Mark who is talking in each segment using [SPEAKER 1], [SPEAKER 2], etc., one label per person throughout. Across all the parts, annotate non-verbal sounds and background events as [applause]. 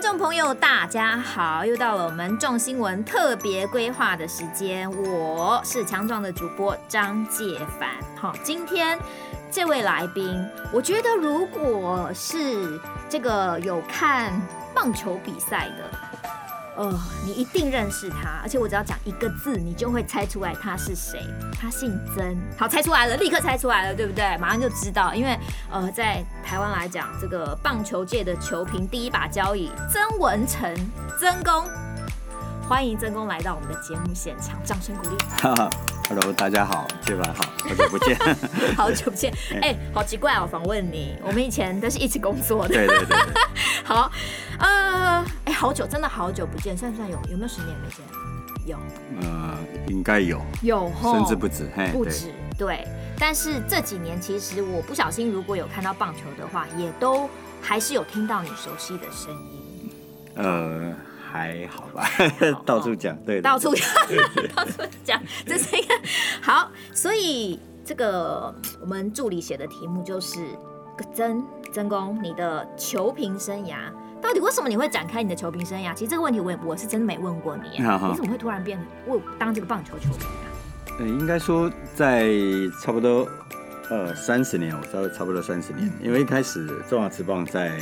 [SPEAKER 1] 观众朋友，大家好！又到了我们众新闻特别规划的时间，我是强壮的主播张介凡。好，今天这位来宾，我觉得如果是这个有看棒球比赛的。哦，你一定认识他，而且我只要讲一个字，你就会猜出来他是谁。他姓曾，好，猜出来了，立刻猜出来了，对不对？马上就知道，因为呃，在台湾来讲，这个棒球界的球评第一把交椅，曾文成，曾公，欢迎曾公来到我们的节目现场，掌声鼓励。[laughs]
[SPEAKER 2] Hello，大家好，介凡好，好久不见，[laughs]
[SPEAKER 1] 好久不见，[laughs] 哎、欸，好奇怪哦，访问你，我们以前都是一起工作的，
[SPEAKER 2] 对对对，对，[laughs]
[SPEAKER 1] 好，呃，哎、欸，好久，真的好久不见，算不算有？有没有十年没见？有，
[SPEAKER 2] 呃，应该有，
[SPEAKER 1] 有，
[SPEAKER 2] 甚至不止，
[SPEAKER 1] 不止，对，对。但是这几年，其实我不小心，如果有看到棒球的话，也都还是有听到你熟悉的声音，
[SPEAKER 2] 呃。还好吧，[laughs] 到处讲，对，
[SPEAKER 1] 到处讲，[laughs] 到处讲，这是一个好。所以这个我们助理写的题目就是曾曾公，你的球评生涯到底为什么你会展开你的球评生涯？其实这个问题我也我是真的没问过你，好好，你怎么会突然变为当这个棒球球评啊？
[SPEAKER 2] 呃，应该说在差不多呃三十年，我稍微差不多三十年，嗯，因为一开始中华职棒在。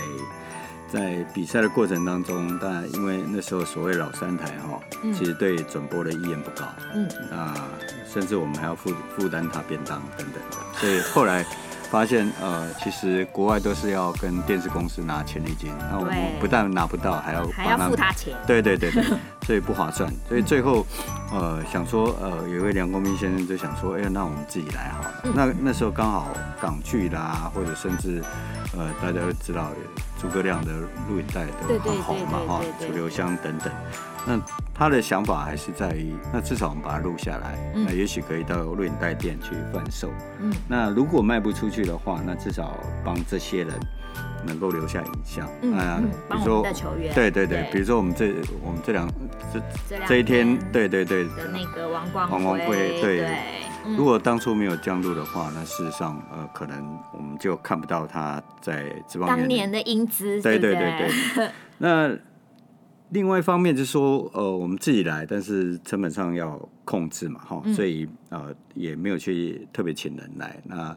[SPEAKER 2] 在比赛的过程当中，当然因为那时候所谓老三台哈，其实对转播的意愿不高，嗯，啊，甚至我们还要负负担他便当等等的，所以后来发现，呃，其实国外都是要跟电视公司拿权利金，那我们不但拿不到，还要
[SPEAKER 1] 还要付他钱，
[SPEAKER 2] 对对对对，[laughs] 所以不划算，所以最后，呃，想说，呃，有一位梁公斌先生就想说，哎呀，那我们自己来好了，那那时候刚好港剧啦，或者甚至，呃，大家都知道。诸葛亮的录影带都很红嘛，哈，楚留香等等。那他的想法还是在于，那至少我们把它录下来，嗯、那也许可以到录影带店去贩售。嗯，那如果卖不出去的话，那至少帮这些人能够留下影像。嗯，啊、比如说对对对，对，比如说我们这我们这两这这，这一天，对对对的
[SPEAKER 1] 那个王光
[SPEAKER 2] 王光辉，对。如果当初没有降录的话，那事实上，呃，可能我们就看不到他在职棒
[SPEAKER 1] 当年的英姿。
[SPEAKER 2] 对对对对。[laughs] 那另外一方面就是说，呃，我们自己来，但是成本上要控制嘛，哈，所以呃也没有去特别请人来。那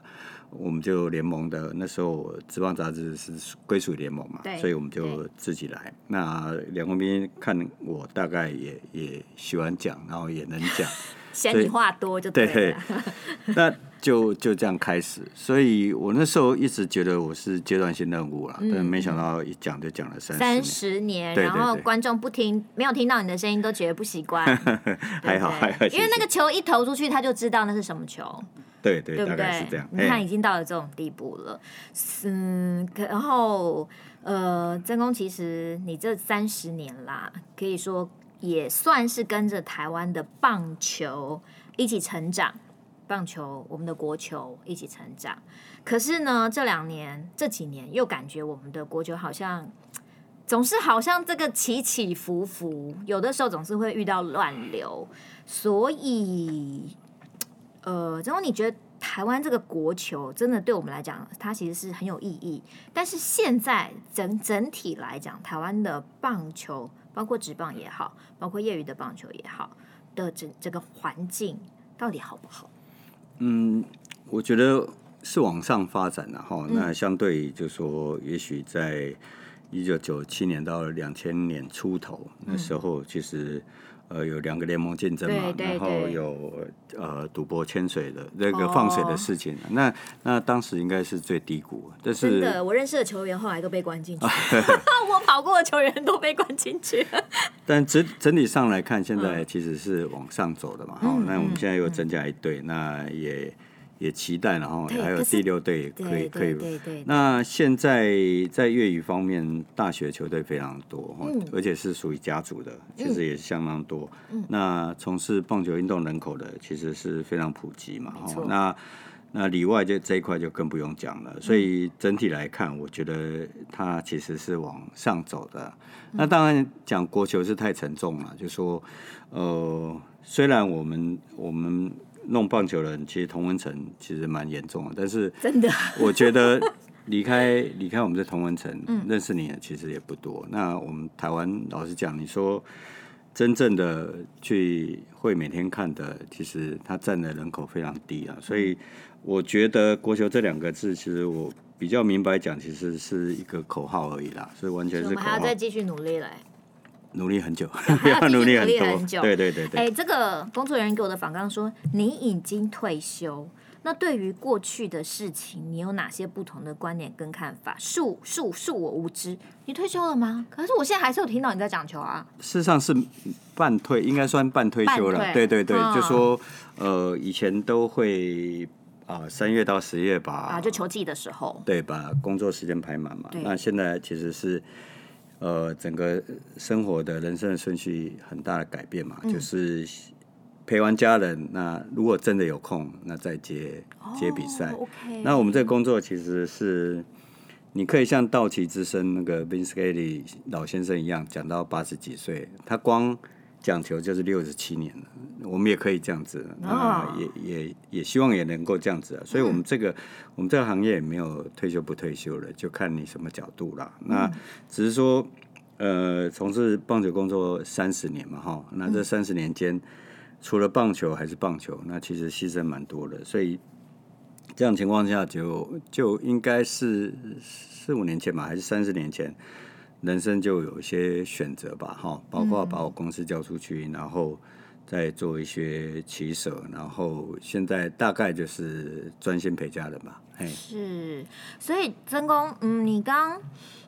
[SPEAKER 2] 我们就联盟的那时候职棒杂志是归属联盟嘛，所以我们就自己来。那梁公斌看我大概也也喜欢讲，然后也能讲。[laughs]
[SPEAKER 1] 嫌你话多就对了，[laughs]
[SPEAKER 2] 那就就这样开始。所以我那时候一直觉得我是阶段性任务了，嗯，但没想到一讲就讲了三
[SPEAKER 1] 三十年，然后观众不听，没有听到你的声音都觉得不习惯。[laughs]
[SPEAKER 2] 还好还好，
[SPEAKER 1] 因为那个球一投出去，他就知道那是什么球。
[SPEAKER 2] 对对，对不对？是这样。
[SPEAKER 1] 你看，已经到了这种地步了。嗯，然后呃，曾公，其实你这三十年啦，可以说。也算是跟着台湾的棒球一起成长，棒球我们的国球一起成长。可是呢，这两年这几年又感觉我们的国球好像总是好像这个起起伏伏，有的时候总是会遇到乱流。所以，呃，然后，你觉得台湾这个国球真的对我们来讲，它其实是很有意义。但是现在整整体来讲，台湾的棒球。包括职棒也好，包括业余的棒球也好，的整这个环境到底好不好？
[SPEAKER 2] 嗯，我觉得是往上发展的哈。那相对就说，也许在一九九七年到两千年出头，嗯、那时候其实。呃，有两个联盟竞争嘛，然后有呃赌博牵水的那个放水的事情，哦、那那当时应该是最低谷。但是
[SPEAKER 1] 真的，我认识的球员后来都被关进去，[laughs] [laughs] 我跑过的球员都被关进去。[laughs]
[SPEAKER 2] 但整整体上来看，现在其实是往上走的嘛。好、嗯，那我们现在又增加一队、嗯，那也。也期待，然后还有第六队可以可以。那现在在粤语方面，大学球队非常多，嗯，而且是属于家族的，其实也是相当多。嗯，那从事棒球运动人口的其实是非常普及嘛。哦，那那里外就这一块就更不用讲了。所以整体来看，我觉得它其实是往上走的。那当然讲国球是太沉重了，就说呃，虽然我们我们。弄棒球的人其实同文层其实蛮严重的，但是真的，[laughs] 我觉得离开离开我们这同文层，认识你的其实也不多。那我们台湾老实讲，你说真正的去会每天看的，其实它占的人口非常低啊。所以我觉得“国球”这两个字，其实我比较明白讲，其实是一个口号而已啦。所以完全是口号。
[SPEAKER 1] 我们还要再继续努力嘞。
[SPEAKER 2] 努力很久，[laughs] 要努力很多。[laughs] 对对对对。
[SPEAKER 1] 哎，这个工作人员给我的访纲说，你已经退休。那对于过去的事情，你有哪些不同的观点跟看法？恕恕恕我无知，你退休了吗？可是我现在还是有听到你在讲球啊。
[SPEAKER 2] 事实上是半退，应该算半退休了。对对对，哦、就说呃，以前都会啊，三、呃、月到十月吧啊，
[SPEAKER 1] 就球季的时候，
[SPEAKER 2] 对，把工作时间排满嘛。那现在其实是呃，整个生活的人生的顺序很大的改变嘛，嗯、就是。陪完家人，那如果真的有空，那再接接比赛。
[SPEAKER 1] Oh.
[SPEAKER 2] 那我们这个工作其实是，你可以像道奇之声那个 Vince Scully 老先生一样，讲到八十几岁，他光讲求就是六十七年了。我们也可以这样子，啊、oh. 呃，也也也希望也能够这样子啊。所以我们这个、嗯、我们这个行业也没有退休不退休了，就看你什么角度啦。那只是说，呃，从事棒球工作三十年嘛，哈，那这三十年间。除了棒球还是棒球，那其实牺牲蛮多的，所以这样情况下就就应该是四五年前吧，还是三十年前，人生就有一些选择吧，哈，包括把我公司交出去，然后再做一些取舍，然后现在大概就是专心陪家人吧。嘿，
[SPEAKER 1] 是，所以曾公，嗯，你刚。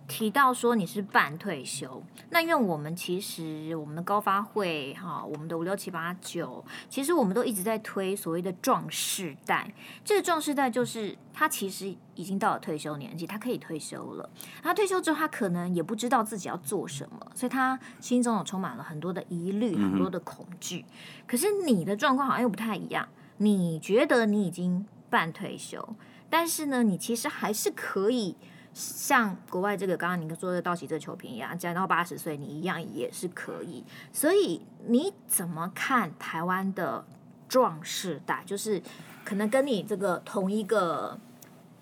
[SPEAKER 1] 提到说你是半退休，那因为我们其实我们的高发会哈，我们的五六七八九，其实我们都一直在推所谓的壮士代。这个壮士代就是他其实已经到了退休年纪，他可以退休了。他退休之后，他可能也不知道自己要做什么，所以他心中有充满了很多的疑虑，很多的恐惧。嗯、可是你的状况好像又不太一样，你觉得你已经半退休，但是呢，你其实还是可以。像国外这个刚刚你说的道奇这球评一样，讲到八十岁你一样也是可以。所以你怎么看台湾的壮士代？就是可能跟你这个同一个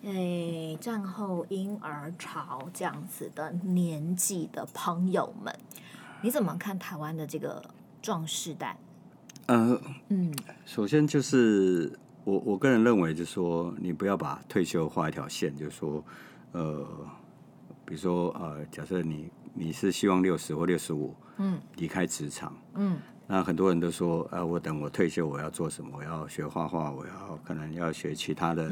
[SPEAKER 1] 诶战后婴儿潮这样子的年纪的朋友们，你怎么看台湾的这个壮士代？
[SPEAKER 2] 呃嗯，首先就是我我个人认为，就是说你不要把退休画一条线，就是说。呃，比如说呃，假设你你是希望六十或六十五，嗯，离开职场，嗯，那很多人都说，呃，我等我退休我要做什么？我要学画画，我要可能要学其他的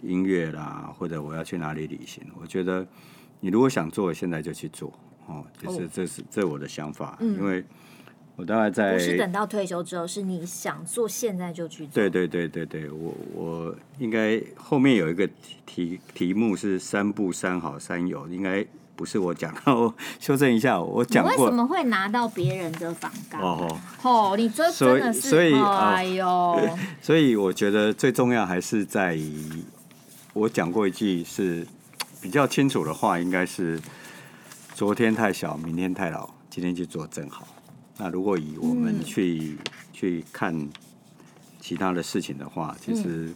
[SPEAKER 2] 音乐啦，嗯、或者我要去哪里旅行？我觉得你如果想做，现在就去做，哦，就是这是这是我的想法，嗯、因为。我大概在不
[SPEAKER 1] 是等到退休之后，是你想做，现在就去做。
[SPEAKER 2] 对对对对对，我我应该后面有一个题题目是三不三好三有，应该不是我讲，[laughs] 我修正一下，我讲过。
[SPEAKER 1] 为什么会拿到别人的访纲？哦哦，你这真的是，
[SPEAKER 2] 所以
[SPEAKER 1] 哎呦，[laughs]
[SPEAKER 2] 所以我觉得最重要还是在于，我讲过一句是比较清楚的话，应该是昨天太小，明天太老，今天去做正好。那如果以我们去、嗯、去看其他的事情的话，其实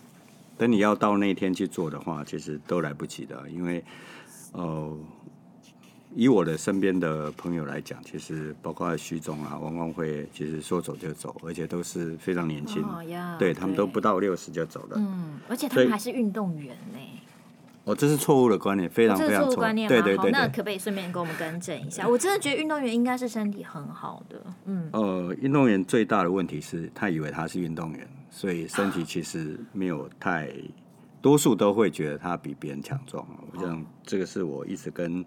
[SPEAKER 2] 等你要到那天去做的话，其实都来不及的。因为呃，以我的身边的朋友来讲，其实包括徐总啊、王光辉，其实说走就走，而且都是非常年轻，哦、呀对，对他们都不到六十就走了。
[SPEAKER 1] 嗯，而且他们还是运动员呢。
[SPEAKER 2] 哦，这是错误的观念，非常非常错误。
[SPEAKER 1] 观念
[SPEAKER 2] 对对对，对，
[SPEAKER 1] 那可不可以顺便给我们更正一下？我真的觉得运动员应该是身体很好的。嗯。呃，
[SPEAKER 2] 运动员最大的问题是他以为他是运动员，所以身体其实没有太，啊、多数都会觉得他比别人强壮。我想这个是我一直跟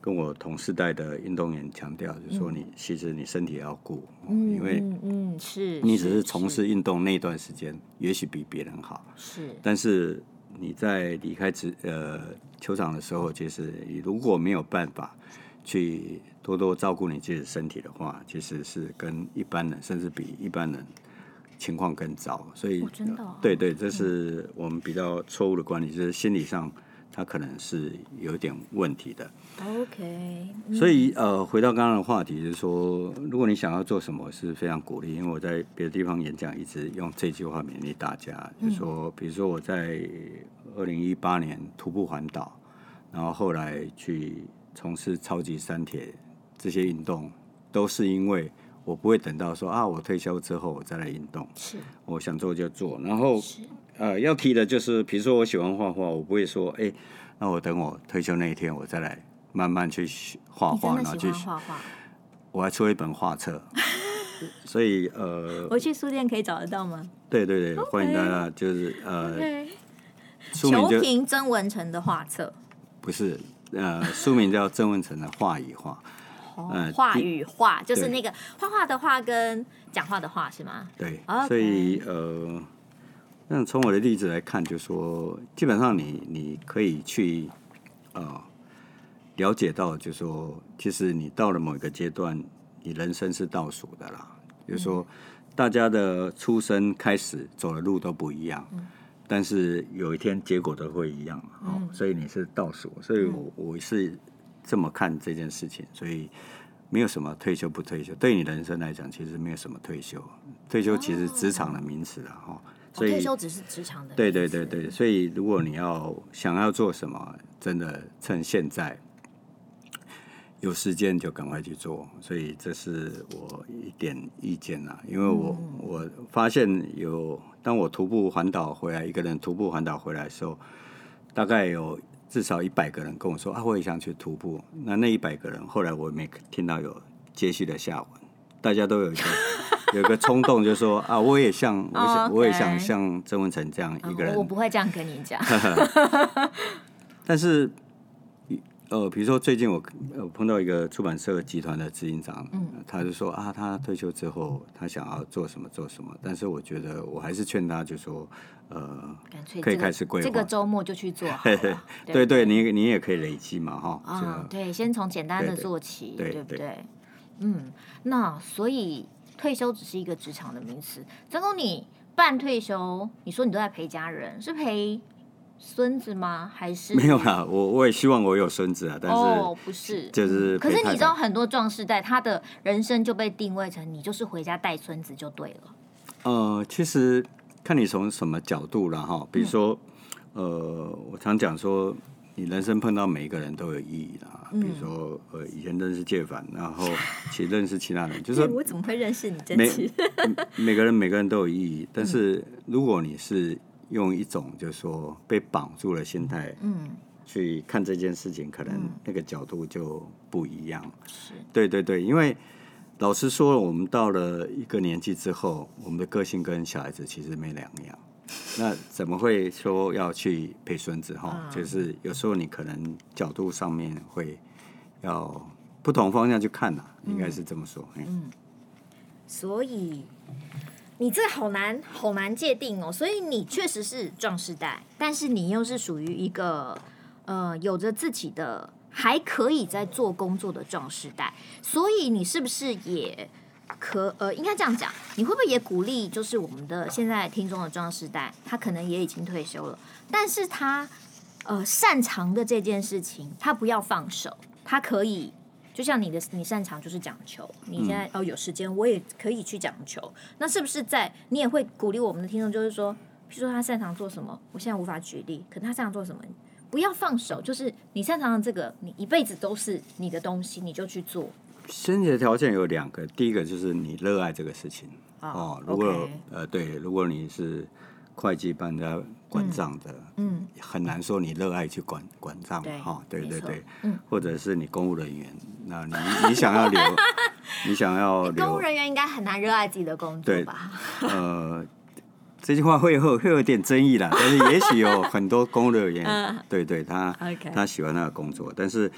[SPEAKER 2] 跟我同世代的运动员强调，就是说你其实你身体要顾，嗯、因为
[SPEAKER 1] 嗯是，
[SPEAKER 2] 你只是从事运动那段时间，也许比别人好，
[SPEAKER 1] 是，
[SPEAKER 2] 但是。你在离开职呃球场的时候，其实你如果没有办法去多多照顾你自己的身体的话，其实是跟一般人甚至比一般人情况更糟。所以，
[SPEAKER 1] 真的，
[SPEAKER 2] 对对，这是我们比较错误的观念，就是心理上。他可能是有点问题的。
[SPEAKER 1] OK，
[SPEAKER 2] 所以呃，回到刚刚的话题，就是说，如果你想要做什么，是非常鼓励。因为我在别的地方演讲，一直用这句话勉励大家，就是说，比如说我在二零一八年徒步环岛，然后后来去从事超级三铁这些运动，都是因为我不会等到说啊，我退休之后我再来运动，
[SPEAKER 1] 是
[SPEAKER 2] 我想做就做。然后呃，要提的就是，比如说我喜欢画画，我不会说哎，那我等我退休那一天我再来慢慢去画画，然后去画画。我还出了一本画册。[laughs] 所以呃，
[SPEAKER 1] 我去书店可以找得到
[SPEAKER 2] 吗？对对对.欢迎大家，就是呃
[SPEAKER 1] 裘平曾文成的画册，
[SPEAKER 2] 不是呃，书名叫曾文成的画与画，
[SPEAKER 1] 呃，画与画就是那个画画的画跟讲话的话是
[SPEAKER 2] 吗？对.所以呃，那从我的例子来看，就说基本上你你可以去呃了解到，就说其实你到了某一个阶段。你人生是倒数的啦，就是说，大家的出生开始走的路都不一样，但是有一天结果都会一样嘛，哦，所以你是倒数，所以我我是这么看这件事情，所以没有什么退休不退休，对你人生来讲，其实没有什么退休，退休其实职场的名词了哈，所以
[SPEAKER 1] 退休只是职场的，
[SPEAKER 2] 对对对对，所以如果你要想要做什么，真的趁现在。有时间就赶快去做，所以这是我一点意见啦。因为我我发现有，当我徒步环岛回来，一个人徒步环岛回来的时候，大概有至少一百个人跟我说啊，我也想去徒步。那那一百个人后来我没听到有接续的下文，大家都有一个 [laughs] 有一个冲动，就说啊，我也像我.我也想像曾文成这样一个人。
[SPEAKER 1] 我不会这样跟你讲，[laughs]
[SPEAKER 2] 但是。呃，比如说最近我呃碰到一个出版社集团的执行长，嗯，他就说啊，他退休之后他想要做什么做什么，但是我觉得我还是劝他，就说呃，可以开始规划，
[SPEAKER 1] 这个周末就去做，
[SPEAKER 2] 对对，你你也可以累积嘛，哈，
[SPEAKER 1] 啊，对，先从简单的做起，对不对？嗯，那所以退休只是一个职场的名词。曾公，你半退休，你说你都在陪家人，是陪？孙子吗？还是
[SPEAKER 2] 没有啦。我我也希望我有孙子啊，但是
[SPEAKER 1] 哦，不是，
[SPEAKER 2] 就是。
[SPEAKER 1] 可是你知道，很多壮士代他的人生就被定位成你就是回家带孙子就对了。
[SPEAKER 2] 呃，其实看你从什么角度了哈。比如说，嗯、呃，我常讲说，你人生碰到每一个人都有意义啦。比如说，呃，以前认识介凡，然后 [laughs] 其实认识其他人，就是
[SPEAKER 1] 我怎么会认识你？真是
[SPEAKER 2] 每 [laughs] 每个人每个人都有意义，但是如果你是。用一种就是说被绑住了心态，嗯，去看这件事情，可能那个角度就不一样。是，对对对，因为老实说，我们到了一个年纪之后，我们的个性跟小孩子其实没两样。[laughs] 那怎么会说要去陪孙子哈？就是有时候你可能角度上面会要不同方向去看呐，应该是这么说。嗯，
[SPEAKER 1] 所以。你这好难，好难界定哦。所以你确实是壮士代，但是你又是属于一个呃有着自己的还可以在做工作的壮士代。所以你是不是也可呃应该这样讲？你会不会也鼓励，就是我们的现在听众的壮世代，他可能也已经退休了，但是他呃擅长的这件事情，他不要放手，他可以。就像你的，你擅长就是讲球。你现在哦有时间，我也可以去讲球。那是不是在你也会鼓励我们的听众，就是说，譬如说他擅长做什么？我现在无法举例，可他擅长做什么？不要放手，就是你擅长的这个，你一辈子都是你的东西，你就去做。
[SPEAKER 2] 先决条件有两个，第一个就是你热爱这个事情哦。如果呃对，如果你是。会计帮人家管账的，嗯，很难说你热爱去管管账哈，对对对，嗯，或者是你公务人员，那你你想要留，你想要留，[laughs]
[SPEAKER 1] 公务人员应该很难热爱自己的工作吧？
[SPEAKER 2] 呃，这句话会会会有点争议啦，但是也许有很多公务人员，[laughs] 对对，他他喜欢那个工作，但是。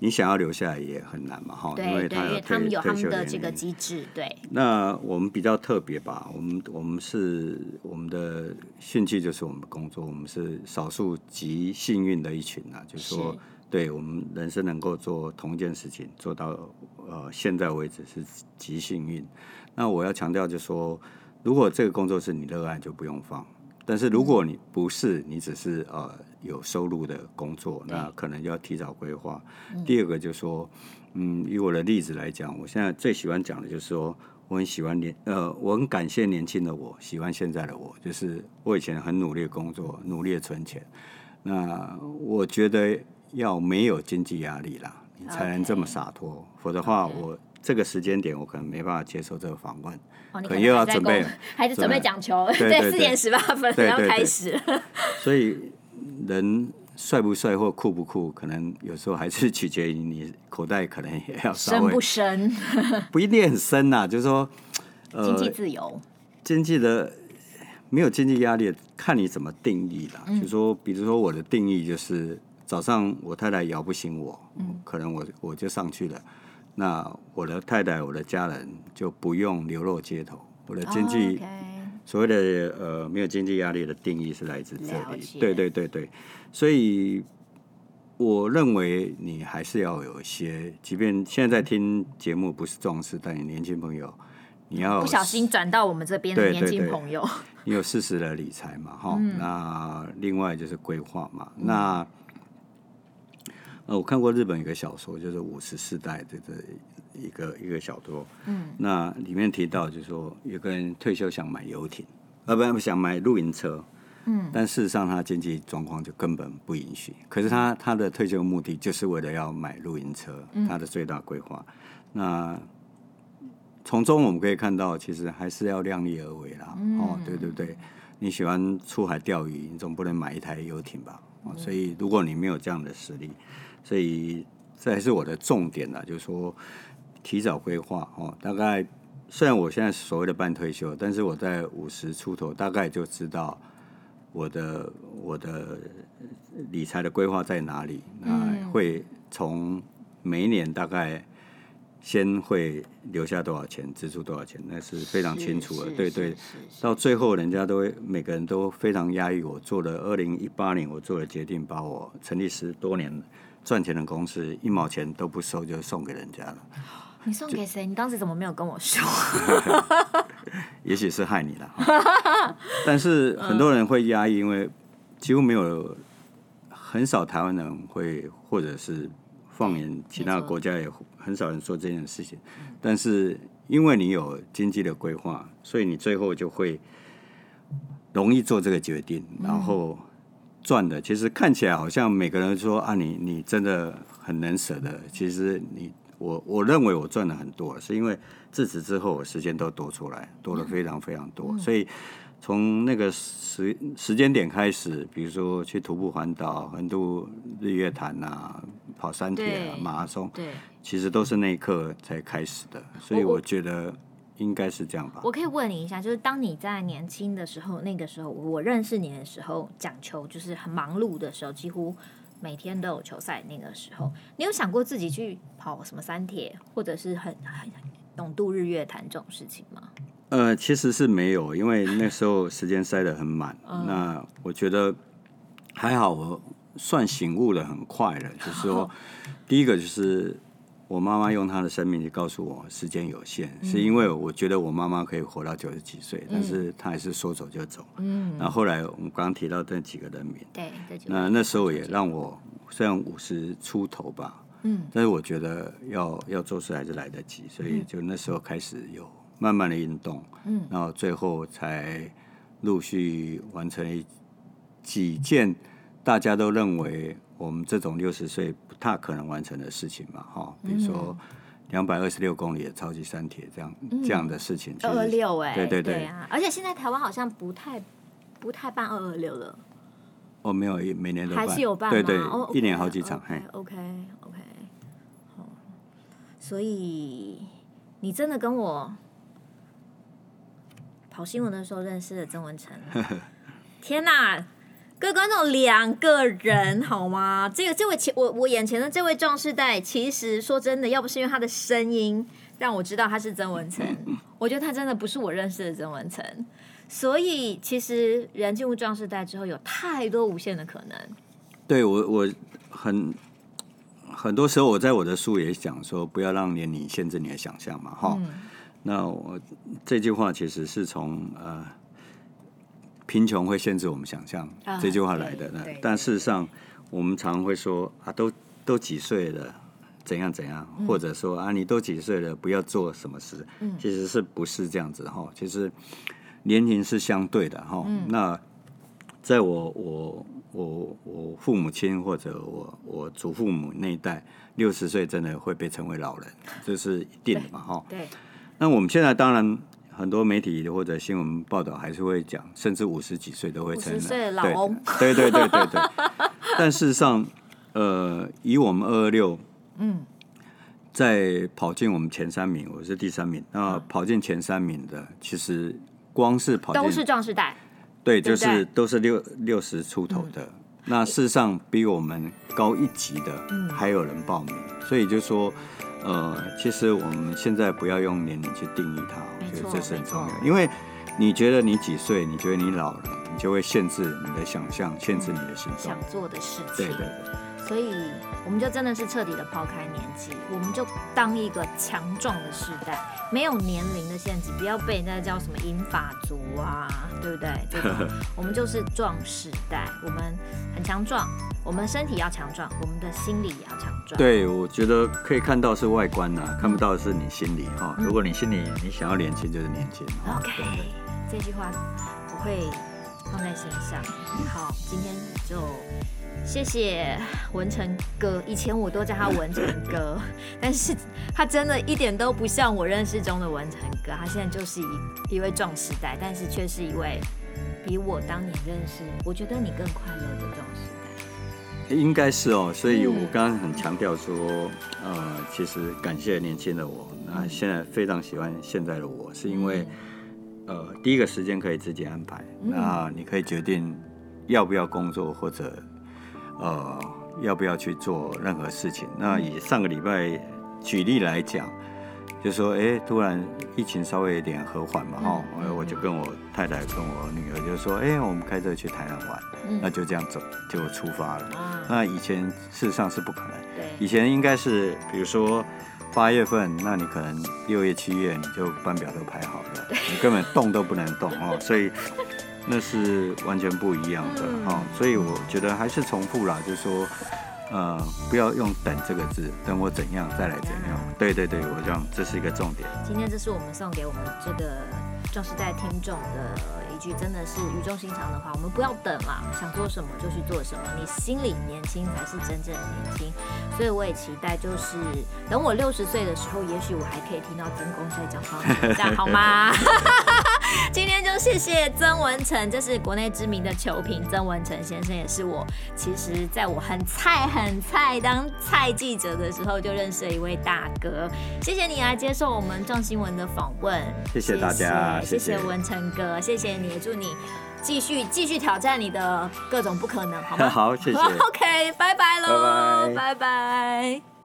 [SPEAKER 2] 你想要留下来也很难嘛，哈，因为他有
[SPEAKER 1] 他们有他们的这个机制，对。
[SPEAKER 2] 那我们比较特别吧，我们我们是我们的兴趣就是我们的工作，我们是少数极幸运的一群啊，就是说，对我们人生能够做同一件事情做到呃现在为止是极幸运。那我要强调就是说，如果这个工作是你热爱，就不用放。但是如果你不是，你只是呃有收入的工作，那可能就要提早规划。嗯、第二个就是说，嗯，以我的例子来讲，我现在最喜欢讲的就是说，我很喜欢年呃，我很感谢年轻的我，喜欢现在的我，就是我以前很努力的工作，努力的存钱。那我觉得要没有经济压力啦，你才能这么洒脱。否则的话，我这个时间点我可能没办法接受这个访问。
[SPEAKER 1] 哦、
[SPEAKER 2] 可能又要准备，
[SPEAKER 1] 还是准备讲球？[laughs] 对，四点十八分要开始。[laughs]
[SPEAKER 2] 所以人帅不帅或酷不酷，可能有时候还是取决于你口袋可能也要稍微
[SPEAKER 1] 深不深，[laughs]
[SPEAKER 2] 不一定很深呐、啊。就是说，
[SPEAKER 1] 呃，经济自由，
[SPEAKER 2] 经济的没有经济压力，看你怎么定义啦。嗯、就是说，比如说我的定义就是早上我太太摇不醒我，嗯、可能我我就上去了。那我的太太，我的家人就不用流落街头。我的经济，oh. 所谓的呃没有经济压力的定义是来自这里。对对对对，所以我认为你还是要有一些，即便现在在听节目不是壮士，但你年轻朋友，你要
[SPEAKER 1] 不小心转到我们这边的年轻朋友，
[SPEAKER 2] 你有适时的理财嘛？哈、嗯，那另外就是规划嘛，嗯、那。呃，我看过日本一个小说，就是《五十世代》的这一个一个小说。嗯，那里面提到，就是说有个人退休想买游艇，呃，不，想买露营车。嗯，但事实上他经济状况就根本不允许。可是他他的退休目的就是为了要买露营车，他的最大规划。嗯、那从中我们可以看到，其实还是要量力而为啦。嗯、哦，对对对，你喜欢出海钓鱼，你总不能买一台游艇吧？哦，所以如果你没有这样的实力，所以这还是我的重点啦，就是说提早规划哦。大概虽然我现在所谓的半退休，但是我在五十出头，大概就知道我的我的理财的规划在哪里。那会从每一年大概先会留下多少钱，支出多少钱，那是非常清楚的。对对，到最后人家都会每个人都非常压抑。我做了二零一八年，我做了决定，把我成立十多年。赚钱的公司一毛钱都不收，就送给人家了。
[SPEAKER 1] 你送给谁？你当时怎么没有跟我说？[laughs]
[SPEAKER 2] 也许是害你了。[laughs] 但是很多人会压抑，因为几乎没有很少台湾人会，或者是放眼其他国家也很少人做这件事情。但是因为你有经济的规划，所以你最后就会容易做这个决定，然后。赚的其实看起来好像每个人说啊，你你真的很能舍得。其实你我我认为我赚了很多，是因为自此之后我时间都多出来，多了非常非常多。所以从那个时时间点开始，比如说去徒步环岛、横渡日月潭啊、跑山铁啊、马拉松，对，其实都是那一刻才开始的。所以我觉得。应该是这样吧。
[SPEAKER 1] 我可以问你一下，就是当你在年轻的时候，那个时候我认识你的时候，讲球就是很忙碌的时候，几乎每天都有球赛。那个时候，你有想过自己去跑什么三铁，或者是很很勇渡日月潭这种事情吗？
[SPEAKER 2] 呃，其实是没有，因为那时候时间塞得很满。[laughs] 那我觉得还好，我算醒悟的很快了。就是说，[laughs] 第一个就是。我妈妈用她的生命去告诉我，时间有限，嗯、是因为我觉得我妈妈可以活到九十几岁，嗯、但是她还是说走就走。嗯，然后后来我们刚刚提到那几个人名，对，那那时候也让我虽然五十出头吧，嗯，但是我觉得要要做事还是来得及，所以就那时候开始有慢慢的运动，嗯，然后最后才陆续完成了几件大家都认为我们这种六十岁。不太可能完成的事情嘛，哈，比如说两百二十六公里的超级山铁这样、嗯、这样的事情，
[SPEAKER 1] 二二六哎，
[SPEAKER 2] 对对对，
[SPEAKER 1] 对啊，而且现在台湾好像不太不太办二二六了，
[SPEAKER 2] 哦，没有，每年都办，
[SPEAKER 1] 还是有办，
[SPEAKER 2] 对对，
[SPEAKER 1] 哦、
[SPEAKER 2] 一年好几场，
[SPEAKER 1] 嘿，OK OK，好，所以你真的跟我跑新闻的时候认识了曾文成，[laughs] 天哪！各位观众，两个人好吗？这个这位前我我眼前的这位壮士代，其实说真的，要不是因为他的声音让我知道他是曾文成，[laughs] 我觉得他真的不是我认识的曾文成。所以其实人进入壮士代之后，有太多无限的可能。
[SPEAKER 2] 对我我很很多时候我在我的书也讲说，不要让年龄限制你的想象嘛，哈。嗯、那我这句话其实是从呃。贫穷会限制我们想象，啊、这句话来的。那但事实上，我们常会说啊，都都几岁了，怎样怎样，嗯、或者说啊，你都几岁了，不要做什么事。嗯、其实是不是这样子哈？其实年龄是相对的哈。嗯、那在我我我我父母亲或者我我祖父母那一代，六十岁真的会被称为老人，这是一定的嘛？哈。
[SPEAKER 1] 对。
[SPEAKER 2] 那我们现在当然很多媒体或者新闻报道还是会讲，甚至五十几岁都会称
[SPEAKER 1] 五十岁的老翁。
[SPEAKER 2] 对对对对对。[laughs] 但事实上，呃，以我们二二六，嗯，在跑进我们前三名，我是第三名。那跑进前三名的，其实光是跑进
[SPEAKER 1] 都是壮士代。
[SPEAKER 2] 对，就是都是六六十出头的。嗯、那事实上比我们高一级的还有人报名，嗯、所以就说，呃，其实我们现在不要用年龄去定义它，我觉得这是很重要。因为你觉得你几岁，你觉得你老了，你就会限制你的想象，限制你的行动，
[SPEAKER 1] 想做的事情。
[SPEAKER 2] 对对对。
[SPEAKER 1] 所以我们就真的是彻底的抛开年纪，我们就当一个强壮的世代，没有年龄的限制，不要被人家叫什么银发族啊，对不对？这个 [laughs] 我们就是壮世代，我们很强壮，我们身体要强壮，我们的心理也要强壮。
[SPEAKER 2] 对，我觉得可以看到是外观呐、啊，看不到的是你心里哈。如果你心里你想要年轻，就是年轻。
[SPEAKER 1] OK，这句话我会放在心上。好，今天就。谢谢文成哥，以前我都叫他文成哥，[laughs] 但是他真的一点都不像我认识中的文成哥，他现在就是一一位壮时代，但是却是一位比我当年认识，我觉得你更快乐的。
[SPEAKER 2] 应该是哦，所以我刚刚很强调说，嗯、呃，其实感谢年轻的我，那现在非常喜欢现在的我，是因为，呃，第一个时间可以自己安排，那你可以决定要不要工作或者。呃，要不要去做任何事情？那以上个礼拜举例来讲，就说，哎、欸，突然疫情稍微有点和缓嘛，哈、嗯，我就跟我太太跟我女儿就说，哎、欸，我们开车去台南玩，嗯、那就这样走就出发了。嗯、那以前事实上是不可能，对，以前应该是比如说八月份，那你可能六月、七月你就班表都排好了，你根本动都不能动哦，[laughs] 所以。那是完全不一样的哈、嗯，所以我觉得还是重复啦，就是说，呃，不要用“等”这个字，等我怎样再来怎样。嗯、对对对，我想这是一个重点。
[SPEAKER 1] 今天这是我们送给我们这个壮士代听众的一句，真的是语重心长的话。我们不要等啦，想做什么就去做什么，你心里年轻才是真正的年轻。所以我也期待，就是等我六十岁的时候，也许我还可以听到曾公在讲话，这样好吗？[laughs] 今天就谢谢曾文成，这是国内知名的球评。曾文成先生也是我，其实在我很菜很菜当菜记者的时候就认识了一位大哥。谢谢你来接受我们壮新闻的访问，
[SPEAKER 2] 谢谢大家，
[SPEAKER 1] 谢谢文成哥，谢谢你，祝你继续继续挑战你的各种不可能，好吗？[laughs]
[SPEAKER 2] 好，谢谢。[laughs]
[SPEAKER 1] OK，拜拜喽，拜拜。拜拜。